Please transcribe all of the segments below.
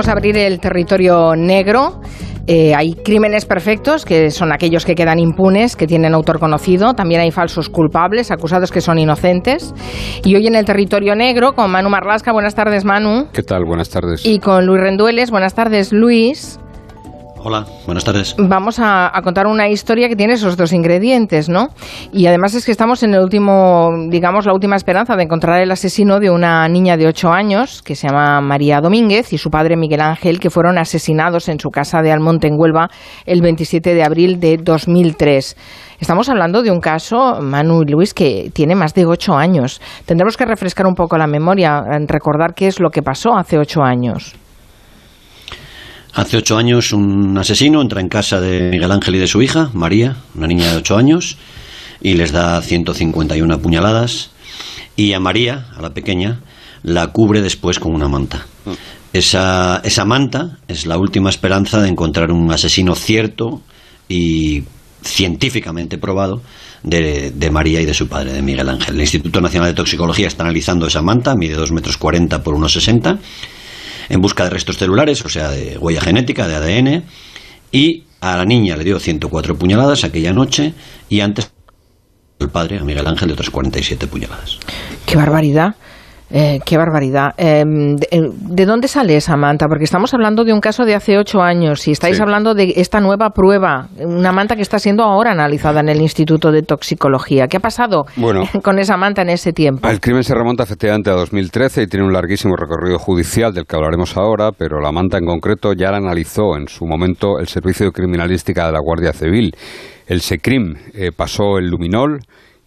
Vamos a abrir el territorio negro. Eh, hay crímenes perfectos, que son aquellos que quedan impunes, que tienen autor conocido. También hay falsos culpables, acusados que son inocentes. Y hoy en el territorio negro, con Manu Marlasca. Buenas tardes, Manu. ¿Qué tal? Buenas tardes. Y con Luis Rendueles. Buenas tardes, Luis. Hola, buenas tardes. Vamos a, contar una historia que tiene esos dos ingredientes, ¿no? Y además es que estamos en el último, digamos, la última esperanza de encontrar el asesino de una niña de 8 años que se llama María Domínguez y su padre Miguel Ángel, que fueron asesinados en su casa de Almonte en Huelva el 27 de abril de 2003. Estamos hablando de un caso, Manu y Luis, que tiene más de 8 años. Tendremos que refrescar un poco la memoria, recordar qué es lo que pasó hace 8 años. Hace ocho años un asesino entra en casa de Miguel Ángel y de su hija, María, una niña de ocho años, y les da 151 puñaladas. Y a María, a la pequeña, la cubre después con una manta. Esa, esa manta es la última esperanza de encontrar un asesino cierto y científicamente probado de, de, María y de su padre, de Miguel Ángel. El Instituto Nacional de Toxicología está analizando esa manta, mide 2 metros 40 por 1,60 en busca de restos celulares, o sea, de huella genética, de ADN, y a la niña le dio 104 puñaladas aquella noche y antes el padre, a Miguel Ángel, de otras 47 puñaladas. ¡Qué barbaridad! Eh, qué barbaridad. Em, eh, de, dónde sale esa manta? Porque estamos hablando de un caso de hace ocho años y estáis hablando de esta nueva prueba, una manta que está siendo ahora analizada en el Instituto de Toxicología. ¿Qué ha pasado con esa manta en ese tiempo? El crimen se remonta efectivamente a 2013 y tiene un larguísimo recorrido judicial del que hablaremos ahora, pero la manta en concreto ya la analizó en su momento el Servicio de Criminalística de la Guardia Civil. El SECRIM eh, pasó el luminol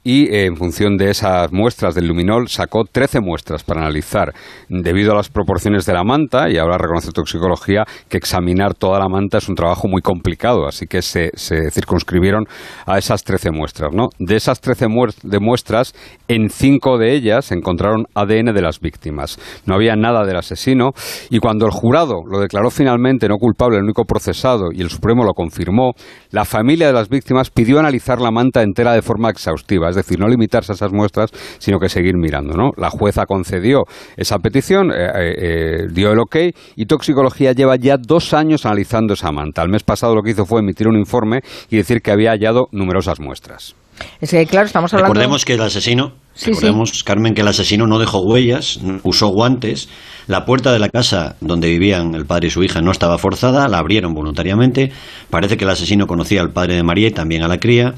y eh, en función de esas muestras del luminol sacó 13 muestras para analizar. Debido a las proporciones de la manta, y ahora reconoce toxicología que examinar toda la manta es un trabajo muy complicado, así que se, circunscribieron a esas 13 muestras. ¿no? De esas 13 de muestras, en 5 de ellas encontraron ADN de las víctimas. No había nada del asesino y cuando el jurado lo declaró finalmente no culpable, el único procesado, y el Supremo lo confirmó, la familia de las víctimas pidió analizar la manta entera de forma exhaustiva es decir, no limitarse a esas muestras, sino que seguir mirando. ¿no? La jueza concedió esa petición, eh, eh, eh, dio el ok y Toxicología lleva ya dos años analizando esa manta. El mes pasado lo que hizo fue emitir un informe y decir que había hallado numerosas muestras. Es que, claro, estamos hablando... Recordemos que el asesino, recordemos, Carmen, que el asesino no dejó huellas, usó guantes, la puerta de la casa donde vivían el padre y su hija no estaba forzada, la abrieron voluntariamente, parece que el asesino conocía al padre de María y también a la cría,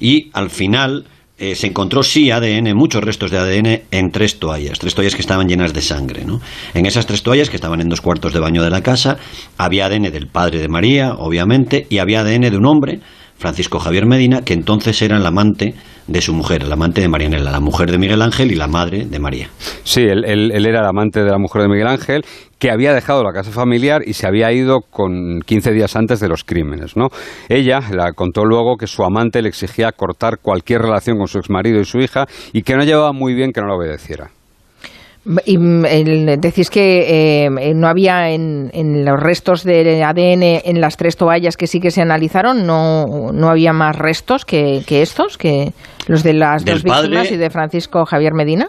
y al final eh, se encontró sí ADN, muchos restos de ADN en tres toallas, tres toallas que estaban llenas de sangre. ¿no? En esas tres toallas, que estaban en dos cuartos de baño de la casa, había ADN del padre de María, obviamente, y había ADN de un hombre, Francisco Javier Medina, que entonces era el amante de su mujer, el amante de Marianela, la mujer de Miguel Ángel y la madre de María. Sí, él, era el amante de la mujer de Miguel Ángel, que había dejado la casa familiar y se había ido con 15 días antes de los crímenes. ¿no? Ella la contó luego que su amante le exigía cortar cualquier relación con su exmarido y su hija y que no llevaba muy bien que no lo obedeciera. Y mm, decís que eh, no había en, los restos de ADN en las tres toallas que sí que se analizaron, no, no había más restos que, estos, que los de las dos víctimas y de Francisco Javier Medina.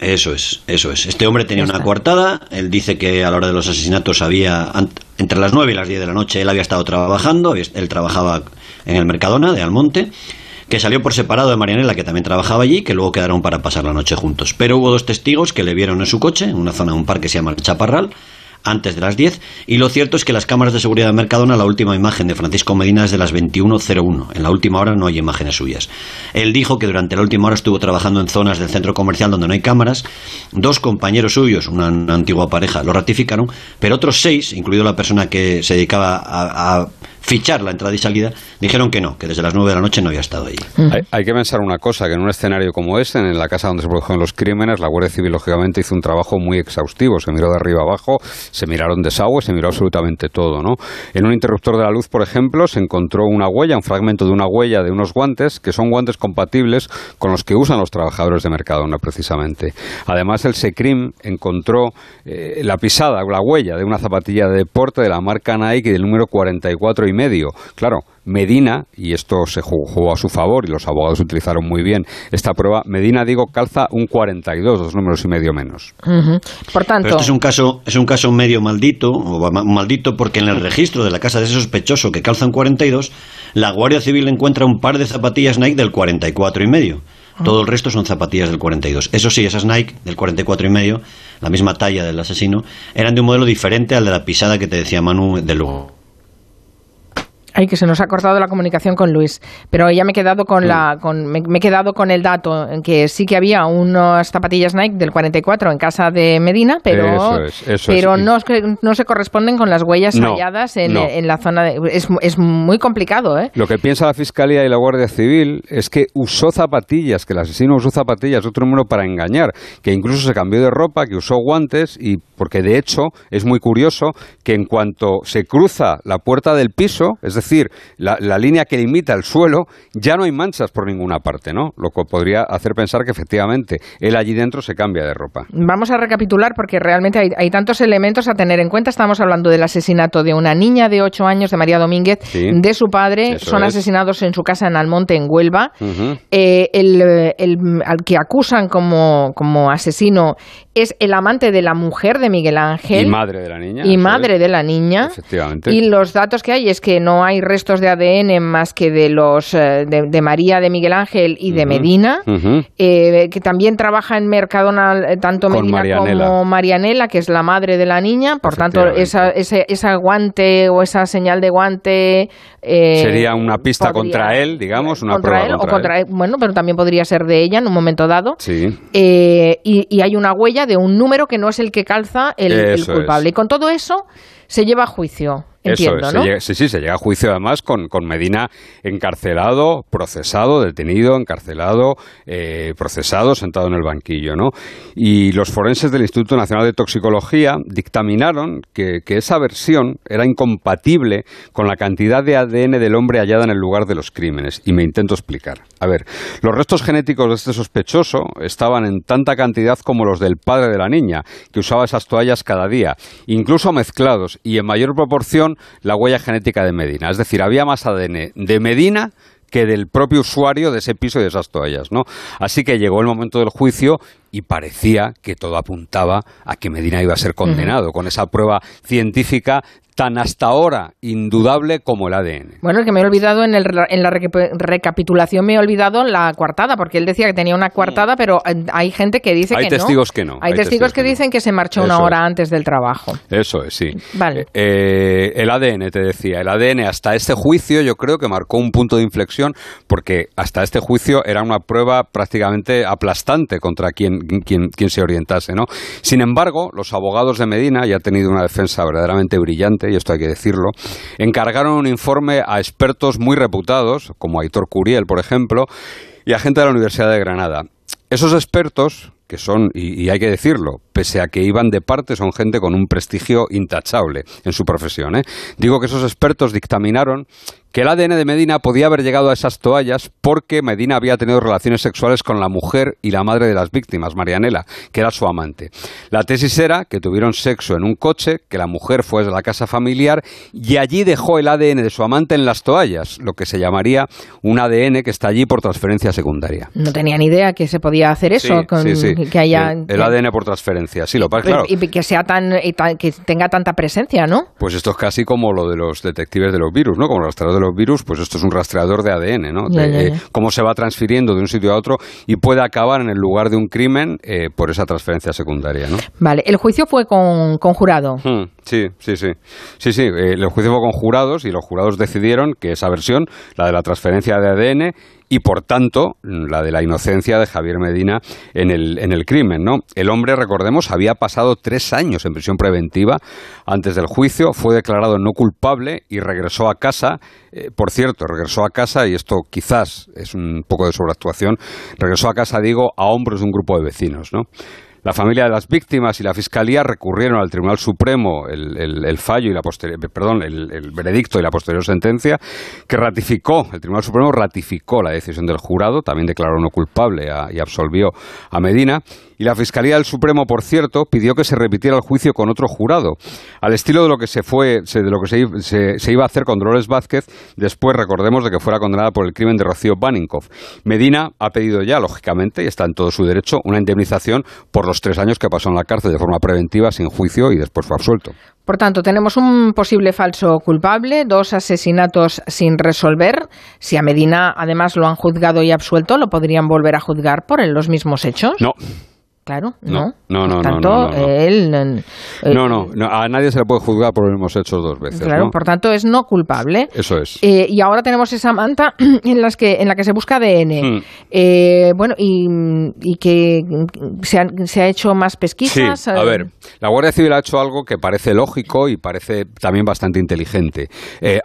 Eso es, eso es. Este hombre tenía una coartada. Él dice que a la hora de los asesinatos había, entre las nueve y las diez de la noche, él había estado trabajando. Él trabajaba en el Mercadona de Almonte que salió por separado de Marianela, que también trabajaba allí, que luego quedaron para pasar la noche juntos. Pero hubo dos testigos que le vieron en su coche, en una zona de un parque que se llama el Chaparral, antes de las 10 y lo cierto es que las cámaras de seguridad de Mercadona la última imagen de Francisco Medina es de las 21.01 en la última hora no hay imágenes suyas. Él dijo que durante la última hora estuvo trabajando en zonas del centro comercial donde no hay cámaras. Dos compañeros suyos una, antigua pareja lo ratificaron pero otros seis incluido la persona que se dedicaba a fichar la entrada y salida, dijeron que no, que desde las 9 de la noche no había estado ahí. Hay, que pensar una cosa, que en un escenario como ese, en la casa donde se produjeron los crímenes, la Guardia Civil lógicamente hizo un trabajo muy exhaustivo, se miró de arriba abajo, se miraron desagües, se miró absolutamente todo, ¿no? En un interruptor de la luz, por ejemplo, se encontró una huella, un fragmento de una huella de unos guantes, que son guantes compatibles con los que usan los trabajadores de Mercadona, precisamente. Además, el SECRIM encontró eh, la pisada, la huella de una zapatilla de deporte de la marca Nike del número 44 y medio. Claro, Medina, y esto se jugó a su favor y los abogados utilizaron muy bien esta prueba, Medina, digo, calza un 42, dos números y medio menos. Por tanto... Pero es un caso, es un caso medio maldito, o maldito porque en el registro de la casa de ese sospechoso que calza un 42, la Guardia Civil encuentra un par de zapatillas Nike del 44 y medio. Ah. Todo el resto son zapatillas del 42. Eso sí, esas Nike del 44 y medio, la misma talla del asesino, eran de un modelo diferente al de la pisada que te decía Manu de luego. Ay, que se nos ha cortado la comunicación con Luis, pero ya me he quedado con la, con, me, he quedado con el dato en que sí que había unas zapatillas Nike del 44 en casa de Medina, pero, pero no, no se corresponden con las huellas halladas en, la zona. De, es, es, muy complicado, ¿eh? Lo que piensa la fiscalía y la Guardia Civil es que usó zapatillas, que el asesino usó zapatillas, otro número para engañar, que incluso se cambió de ropa, que usó guantes y porque de hecho es muy curioso que en cuanto se cruza la puerta del piso, es decir decir, la, línea que limita el suelo, ya no hay manchas por ninguna parte, ¿no? Lo que podría hacer pensar que efectivamente él allí dentro se cambia de ropa. Vamos a recapitular porque realmente hay, tantos elementos a tener en cuenta. Estamos hablando del asesinato de una niña de 8 años, de María Domínguez, de su padre. Son asesinados en su casa en Almonte, en Huelva. Eh, el, al que acusan como, como asesino es el amante de la mujer de Miguel Ángel. Y madre de la niña. Y madre de la niña. Efectivamente. Y los datos que hay es que no hay restos de ADN más que de los eh, de, María de Miguel Ángel y de Medina, eh, que también trabaja en Mercadona eh, tanto Medina como Marianela, que es la madre de la niña. Por tanto, esa, ese, esa guante o esa señal de guante sería una pista contra él, digamos, una prueba contra, o contra él. Bueno, pero también podría ser de ella en un momento dado. Sí. Y, y, hay una huella de un número que no es el que calza el, culpable. Y con todo eso se lleva a juicio. Entiendo, ¿no? sí, sí, se llega a juicio además con, con Medina encarcelado, procesado, detenido, encarcelado, eh, procesado, sentado en el banquillo, ¿no? Y los forenses del Instituto Nacional de Toxicología dictaminaron que, que esa versión era incompatible con la cantidad de ADN del hombre hallada en el lugar de los crímenes. Y me intento explicar. A ver, los restos genéticos de este sospechoso estaban en tanta cantidad como los del padre de la niña, que usaba esas toallas cada día, incluso mezclados y en mayor proporción la huella genética de Medina. Es decir, había más ADN de Medina que del propio usuario de ese piso y de esas toallas, ¿no? Así que llegó el momento del juicio y parecía que todo apuntaba a que Medina iba a ser condenado con esa prueba científica tan hasta ahora indudable como el ADN. Bueno, que me he olvidado en, el, en la recapitulación, me he olvidado la coartada, porque él decía que tenía una coartada, pero eh, hay gente que dice que no. Hay testigos que no. Hay, testigos, que, dicen que se marchó una hora antes del trabajo. Eso es, sí. Vale. Eh, el ADN, te decía, el ADN hasta este juicio yo creo que marcó un punto de inflexión, porque hasta este juicio era una prueba prácticamente aplastante contra quien, quien, quien se orientase, ¿no? Sin embargo, los abogados de Medina, ya han tenido una defensa verdaderamente brillante, y esto hay que decirlo, encargaron un informe a expertos muy reputados, como Aitor Curiel, por ejemplo, y a gente de la Universidad de Granada. Esos expertos, que son, y, hay que decirlo, pese a que iban de parte, son gente con un prestigio intachable en su profesión. ¿eh? Digo que esos expertos dictaminaron que el ADN de Medina podía haber llegado a esas toallas porque Medina había tenido relaciones sexuales con la mujer y la madre de las víctimas, Marianela, que era su amante. La tesis era que tuvieron sexo en un coche, que la mujer fue de la casa familiar y allí dejó el ADN de su amante en las toallas, lo que se llamaría un ADN que está allí por transferencia secundaria. No tenía ni idea que se podía hacer eso, que haya el, ADN por transferencia, sí, lo claro. Y que sea tan, que tenga tanta presencia, ¿no? Pues esto es casi como lo de los detectives de los virus, ¿no? Como los de los virus, pues esto es un rastreador de ADN, ¿no? de, cómo se va transfiriendo de un sitio a otro y puede acabar en el lugar de un crimen eh, por esa transferencia secundaria, ¿no? Vale, el juicio fue con, jurado. Hmm, sí, sí, sí. Sí, sí, eh, el juicio fue con jurados y los jurados decidieron que esa versión, la de la transferencia de ADN, y por tanto la de la inocencia de Javier Medina en el, en el crimen. ¿no? El hombre, recordemos, había pasado tres años en prisión preventiva antes del juicio, fue declarado no culpable y regresó a casa. Eh, por cierto, regresó a casa, y esto quizás es un poco de sobreactuación, regresó a casa, digo, a hombros de un grupo de vecinos. ¿no? La familia de las víctimas y la Fiscalía recurrieron al Tribunal Supremo el, fallo y la perdón, el, veredicto y la posterior sentencia que ratificó, el Tribunal Supremo ratificó la decisión del jurado, también declaró no culpable y absolvió a Medina Y la Fiscalía del Supremo, por cierto, pidió que se repitiera el juicio con otro jurado, al estilo de lo que se fue, de lo que se, iba a hacer con Dolores Vázquez, después recordemos de que fuera condenada por el crimen de Rocío Baninkoff. Medina ha pedido ya, lógicamente, y está en todo su derecho, una indemnización por los tres años que pasó en la cárcel de forma preventiva, sin juicio, y después fue absuelto. Por tanto, tenemos un posible falso culpable, dos asesinatos sin resolver. Si a Medina además lo han juzgado y absuelto, ¿lo podrían volver a juzgar por los mismos hechos? No. Claro, no. No, no, no. Tanto, no, no, él, eh, no, no, a nadie se le puede juzgar por los mismos hechos dos veces. Claro, por tanto es no culpable. Eso es. Eh, y ahora tenemos esa manta en, las que, en la que se busca ADN. Hmm. Eh, bueno, y, y que se, se, ha hecho más pesquisas. Sí, a ver, la Guardia Civil ha hecho algo que parece lógico y parece también bastante inteligente.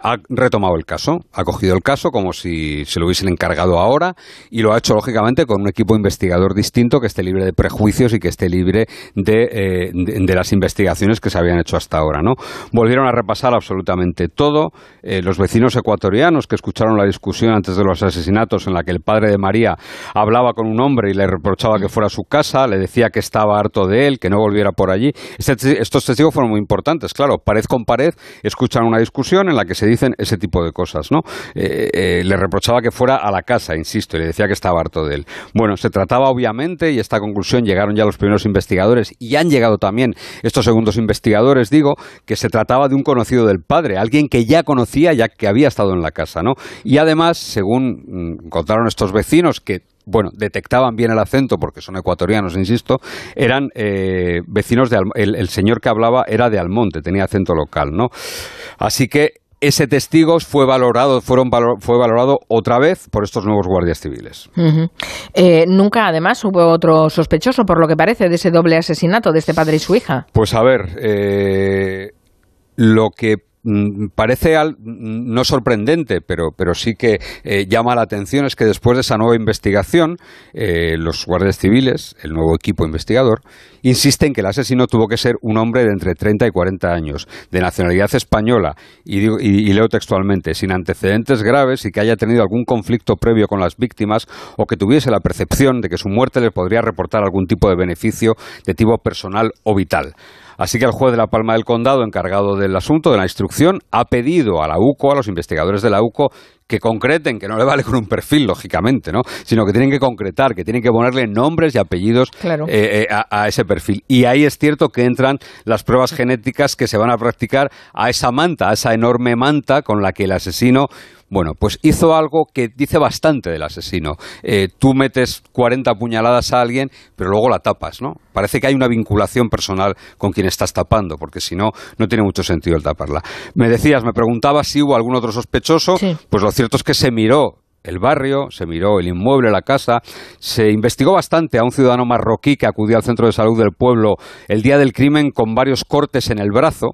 ha retomado el caso, ha cogido el caso como si se lo hubiesen encargado ahora y lo ha hecho lógicamente con un equipo investigador distinto que esté libre de prejuicios y que esté libre eh, de, las investigaciones que se habían hecho hasta ahora. ¿no? Volvieron a repasar absolutamente todo. Eh, los vecinos ecuatorianos que escucharon la discusión antes de los asesinatos en la que el padre de María hablaba con un hombre y le reprochaba que fuera a su casa, le decía que estaba harto de él, que no volviera por allí. Este estos testigos fueron muy importantes, claro, pared con pared escuchan una discusión en la que se dicen ese tipo de cosas. ¿no? Eh, le reprochaba que fuera a la casa, insisto, y le decía que estaba harto de él. Bueno, se trataba obviamente, y esta conclusión llegaba ya los primeros investigadores y han llegado también estos segundos investigadores, digo, que se trataba de un conocido del padre, alguien que ya conocía, ya que había estado en la casa, ¿no? Y además, según mm, contaron estos vecinos que bueno, detectaban bien el acento porque son ecuatorianos, insisto, eran eh, vecinos de el, señor que hablaba era de Almonte, tenía acento local, ¿no? Así que ese testigo fue valorado, fueron fue valorado otra vez por estos nuevos guardias civiles. Eh, nunca, además, hubo otro sospechoso, por lo que parece, de ese doble asesinato de este padre y su hija. Pues a ver, eh, lo que parece mm, no sorprendente, pero, pero sí que eh, llama la atención es que después de esa nueva investigación, eh, los guardias civiles, el nuevo equipo investigador, insisten que el asesino tuvo que ser un hombre de entre 30 y 40 años, de nacionalidad española, y, y leo textualmente, sin antecedentes graves y que haya tenido algún conflicto previo con las víctimas o que tuviese la percepción de que su muerte le podría reportar algún tipo de beneficio de tipo personal o vital. Así que el juez de la Palma del Condado, encargado del asunto, de la instrucción, ha pedido a la UCO, a los investigadores de la UCO, que concreten, que no le vale con un perfil, lógicamente, ¿no? Sino que tienen que concretar, que tienen que ponerle nombres y apellidos eh, eh, a, ese perfil. Y ahí es cierto que entran las pruebas genéticas que se van a practicar a esa manta, a esa enorme manta con la que el asesino bueno, pues hizo algo que dice bastante del asesino. Eh, tú metes 40 puñaladas a alguien, pero luego la tapas, ¿no? Parece que hay una vinculación personal con quien estás tapando, porque si no, no tiene mucho sentido el taparla. Me decías, me preguntabas si hubo algún otro sospechoso. Pues lo cierto es que se miró el barrio, se miró el inmueble, la casa, se investigó bastante a un ciudadano marroquí que acudió al centro de salud del pueblo el día del crimen con varios cortes en el brazo.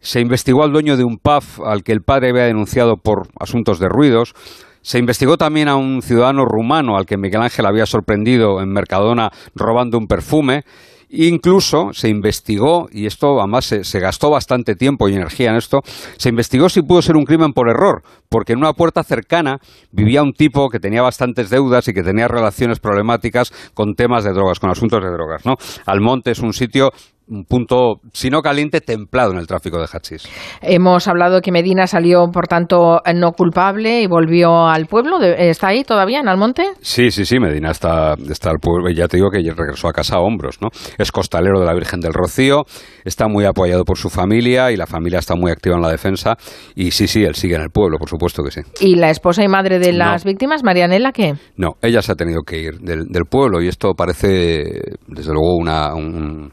Se investigó al dueño de un pub al que el padre había denunciado por asuntos de ruidos. Se investigó también a un ciudadano rumano al que Miguel Ángel había sorprendido en Mercadona robando un perfume. Incluso se investigó, y esto además se, se, gastó bastante tiempo y energía en esto, se investigó si pudo ser un crimen por error, porque en una puerta cercana vivía un tipo que tenía bastantes deudas y que tenía relaciones problemáticas con temas de drogas, con asuntos de drogas. ¿no? Almonte es un sitio un punto, si no caliente, templado en el tráfico de hachís. Hemos hablado que Medina salió, por tanto, no culpable y volvió al pueblo. ¿Está ahí todavía, en Almonte? Sí, sí, sí, Medina está, está al pueblo. Ya te digo que regresó a casa a hombros, ¿no? Es costalero de la Virgen del Rocío, está muy apoyado por su familia y la familia está muy activa en la defensa. Y sí, sí, él sigue en el pueblo, por supuesto que sí. ¿Y la esposa y madre de las víctimas, Marianela, qué? No, ella se ha tenido que ir del, del pueblo y esto parece, desde luego, una... Un,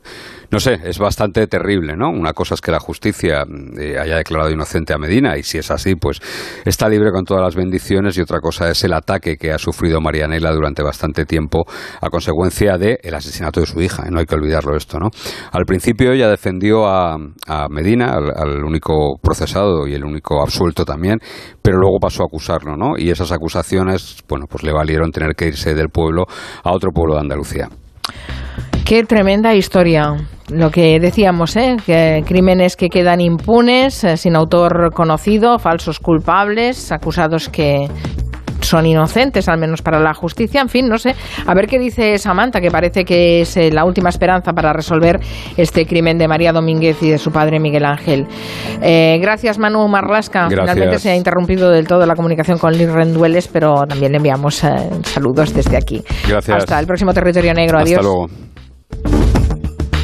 no sé, es bastante terrible, ¿no? Una cosa es que la justicia eh, haya declarado inocente a Medina y si es así, pues está libre con todas las bendiciones y otra cosa es el ataque que ha sufrido Marianela durante bastante tiempo a consecuencia del el asesinato de su hija, no hay que olvidarlo esto, ¿no? Al principio ella defendió a, Medina, al, único procesado y el único absuelto también, pero luego pasó a acusarlo, ¿no? Y esas acusaciones, bueno, pues le valieron tener que irse del pueblo a otro pueblo de Andalucía. Qué tremenda historia. Lo que decíamos, ¿eh? que crímenes que quedan impunes, eh, sin autor conocido, falsos culpables, acusados que son inocentes, al menos para la justicia. En fin, no sé. A ver qué dice Samantha, que parece que es eh, la última esperanza para resolver este crimen de María Domínguez y de su padre Miguel Ángel. Eh, gracias, Manu Marlasca. Finalmente se ha interrumpido del todo la comunicación con Liz Rendueles, pero también le enviamos saludos desde aquí. Gracias. Hasta el próximo Territorio Negro. Adiós. Hasta luego.